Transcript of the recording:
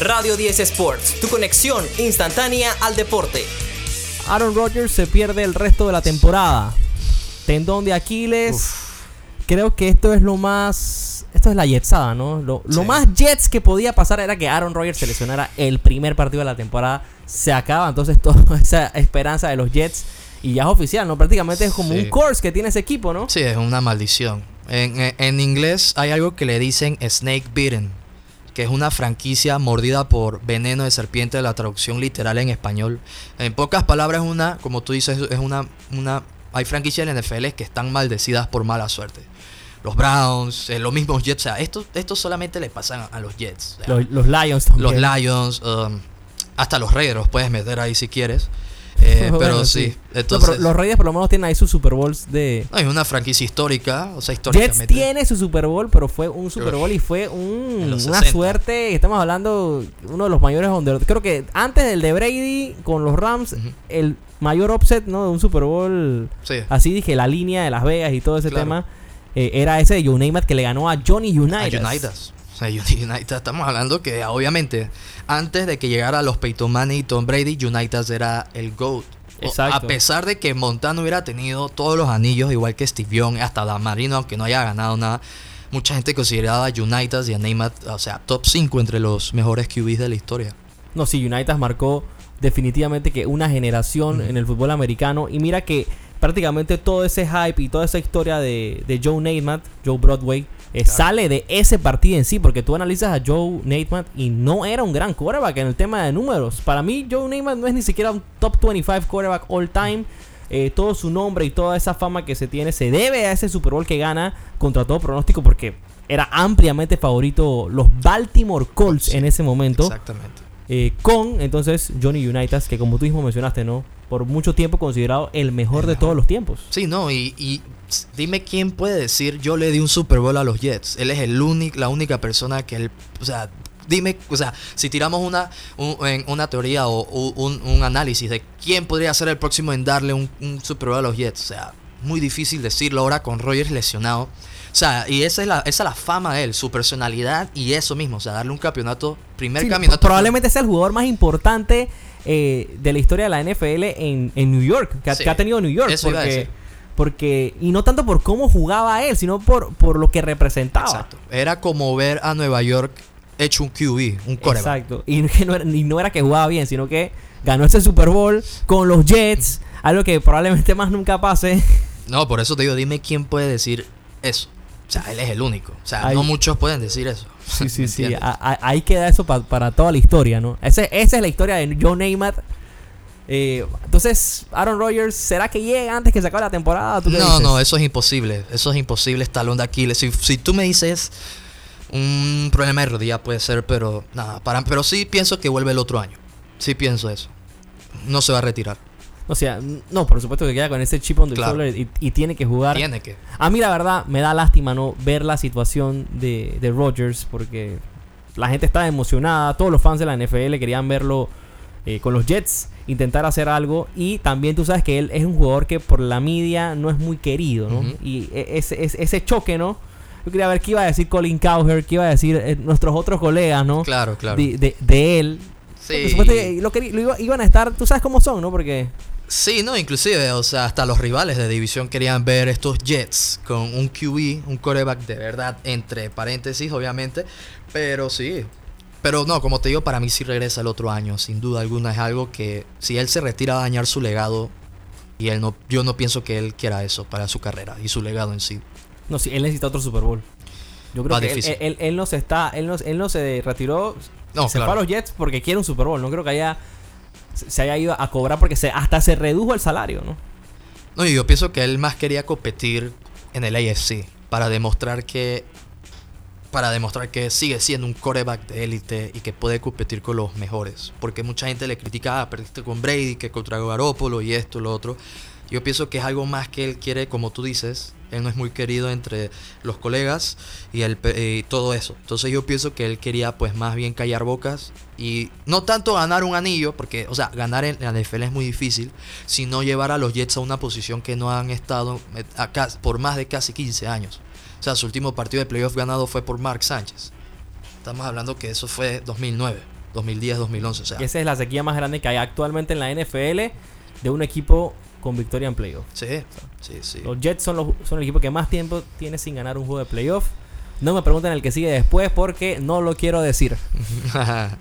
Radio 10 Sports, tu conexión instantánea al deporte. Aaron Rodgers se pierde el resto de la temporada. Tendón de Aquiles. Creo que esto es lo más. Esto es la jetsada, ¿no? Lo, más jets que podía pasar era que Aaron Rodgers se lesionara el primer partido de la temporada. Se acaba entonces toda esa esperanza de los Jets. Y ya es oficial, ¿no? Prácticamente es como Sí. un course que tiene ese equipo, ¿no? Sí, es una maldición. En, en- en inglés hay algo que le dicen snake bitten, que es una franquicia mordida por veneno de serpiente, la traducción literal en español. En pocas palabras, una, como tú dices, es una, una hay franquicias en NFL que están maldecidas por mala suerte. Los Browns, eh, los mismos Jets, o sea, esto, esto solamente le pasan a, los Jets. o sea, Los, los Lions también. los Lions, um, hasta los Raiders puedes meter ahí si quieres. Eh, Bueno, pero sí, No, entonces... pero los Raiders por lo menos tienen ahí sus Super Bowls de. no, es una franquicia histórica, o sea, Jets históricamente. tiene su Super Bowl, pero fue un Super. Bowl y fue un- una 60. suerte. Estamos hablando uno de los mayores under- Creo que antes del de Brady con los Rams, el mayor upset ¿no? de un Super Bowl. Sí. Así dije, la línea de Las Vegas y todo ese Claro. tema. eh, era ese de Joe Namath que le ganó a Johnny A United. O sea, United, estamos hablando que obviamente antes de que llegara los Peyton Manning y Tom Brady, United era el GOAT. Exacto. A pesar de que Montana hubiera tenido todos los anillos, igual que Steve Young, hasta Dan Marino, aunque no haya ganado nada, mucha gente consideraba a United y a Neymar, o sea, top 5 entre los mejores QBs de la historia. No, sí, United marcó definitivamente que una generación en el fútbol americano. Y mira que prácticamente todo ese hype y toda esa historia de, de Joe Namath, Joe Broadway, eh, Claro. sale de ese partido en sí. Porque tú analizas a Joe Namath y no era un gran quarterback en el tema de números. Para mí, Joe Namath no es ni siquiera un top 25 quarterback all time. Eh, todo su nombre y toda esa fama que se tiene se debe a ese Super Bowl que gana contra todo pronóstico porque era ampliamente favorito los Baltimore Colts Sí, en ese momento. Exactamente. Eh, con entonces Johnny Unitas, que como tú mismo mencionaste, ¿no? Por mucho tiempo considerado el mejor de todos los tiempos. Sí, no, y, y dime quién puede decir yo le di un Super Bowl a los Jets. Él es el único, la única persona que él, o sea, dime, o sea, si tiramos una, un- una teoría o un análisis de quién podría ser el próximo en darle un, un Super Bowl a los Jets, o sea, muy difícil decirlo ahora con Rogers lesionado. O sea, y esa es la, esa es la fama de él, su personalidad y eso mismo, o sea, darle un campeonato, primer Sí, campeonato. probablemente sea el jugador más importante eh, de la historia de la NFL en, en New York, que, ha- Sí, que ha tenido New York. eso iba a porque, decir. porque, y no tanto por cómo jugaba él, sino por, por lo que representaba. Exacto. Era como ver a Nueva York hecho un QB, un quarterback. Exacto. Y que no era, y no era que jugaba bien, sino que ganó ese Super Bowl con los Jets, algo que probablemente más nunca pase. No, por eso te digo, dime quién puede decir eso. O sea, él es el único. O sea, Ahí- no muchos pueden decir eso. Sí, sí, ¿Me sí. entiendes? A- a- ahí queda eso pa- para toda la historia, ¿no? Ese- esa es la historia de Joe Namath. Eh, entonces, Aaron Rodgers, ¿será que llega antes que se acabe la temporada? ¿Tú qué No, dices? no, eso es imposible. Eso es imposible, es talón de Aquiles. Si, si tú me dices un problema de rodilla puede ser, pero nada, para, pero sí pienso que vuelve el otro año. Sí pienso eso. No se va a retirar. O sea, no, por supuesto que queda con ese chip on the Claro. shoulder y, y tiene que jugar. Tiene que. A mí, la verdad, me da lástima no ver la situación de, de Rodgers porque la gente estaba emocionada. Todos los fans de la NFL querían verlo eh, con los Jets, intentar hacer algo. Y también tú sabes que él es un jugador que por la media no es muy querido, ¿no? Y e- ese, ese, ese choque, ¿no? Yo quería ver qué iba a decir Colin Cowher, qué iba a decir eh, nuestros otros colegas, ¿no? Claro, claro. De, de- de él. Por Sí. supuesto que lo querí- lo iba- iban a estar, tú sabes cómo son, ¿no? Porque Sí, no, inclusive, o sea, hasta los rivales de división querían ver estos Jets con un QB, un quarterback de verdad, entre paréntesis, obviamente, pero sí. Pero no, como te digo, para mí sí regresa el otro año, sin duda alguna, es algo que si él se retira va a dañar su legado y él no, yo no pienso que él quiera eso para su carrera y su legado en sí. No, sí, él necesita otro Super Bowl. Yo creo Va que él, él- él no se está, él no, él no se retiró, No, se claro. fue a los Jets porque quiere un Super Bowl. No creo que haya se haya ido a cobrar porque se, hasta se redujo el salario, ¿no? No, yo pienso que él más quería competir en el AFC para demostrar que para demostrar que sigue siendo un quarterback de élite y que puede competir con los mejores. Porque mucha gente le critica, ah, perdiste con Brady, que contra Garoppolo y esto, lo otro. Yo pienso que es algo más que él quiere, como tú dices, él no es muy querido entre los colegas y, el, todo eso. Entonces yo pienso que él quería pues más bien callar bocas y no tanto ganar un anillo, porque, o sea, ganar en la NFL es muy difícil, sino llevar a los Jets a una posición que no han estado eh, acá por más de casi 15 años. O sea, su último partido de playoff ganado fue por Mark Sánchez. Estamos hablando que eso fue 2009. 2010, 2011. O sea, Esa es la sequía más grande que hay actualmente en la NFL de un equipo con victoria en playoff. sí, sí, sí. Los Jets son, los, son el equipo que más tiempo tiene sin ganar un juego de playoff. No me pregunten el que sigue después porque no lo quiero decir.